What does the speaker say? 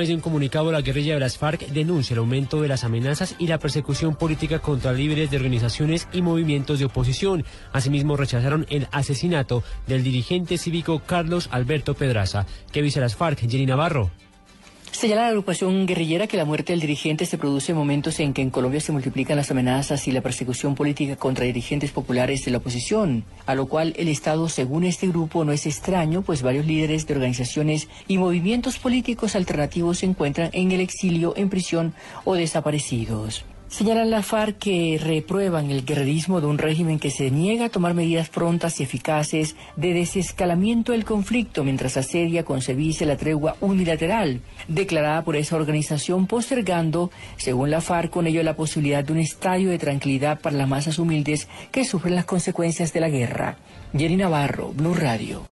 En un comunicado, la guerrilla de las FARC denuncia el aumento de las amenazas y la persecución política contra líderes de organizaciones y movimientos de oposición. Asimismo, rechazaron el asesinato del dirigente cívico Carlos Alberto Pedraza. ¿Qué dice las FARC? Jenny Navarro. Señala la agrupación guerrillera que la muerte del dirigente se produce en momentos en que en Colombia se multiplican las amenazas y la persecución política contra dirigentes populares de la oposición, a lo cual el Estado, según este grupo, no es extraño, pues varios líderes de organizaciones y movimientos políticos alternativos se encuentran en el exilio, en prisión o desaparecidos. Señalan la FARC que reprueban el guerrerismo de un régimen que se niega a tomar medidas prontas y eficaces de desescalamiento del conflicto mientras asedia con servicio la tregua unilateral, declarada por esa organización postergando, según la FARC, con ello la posibilidad de un estadio de tranquilidad para las masas humildes que sufren las consecuencias de la guerra. Jerry Navarro, Blue Radio.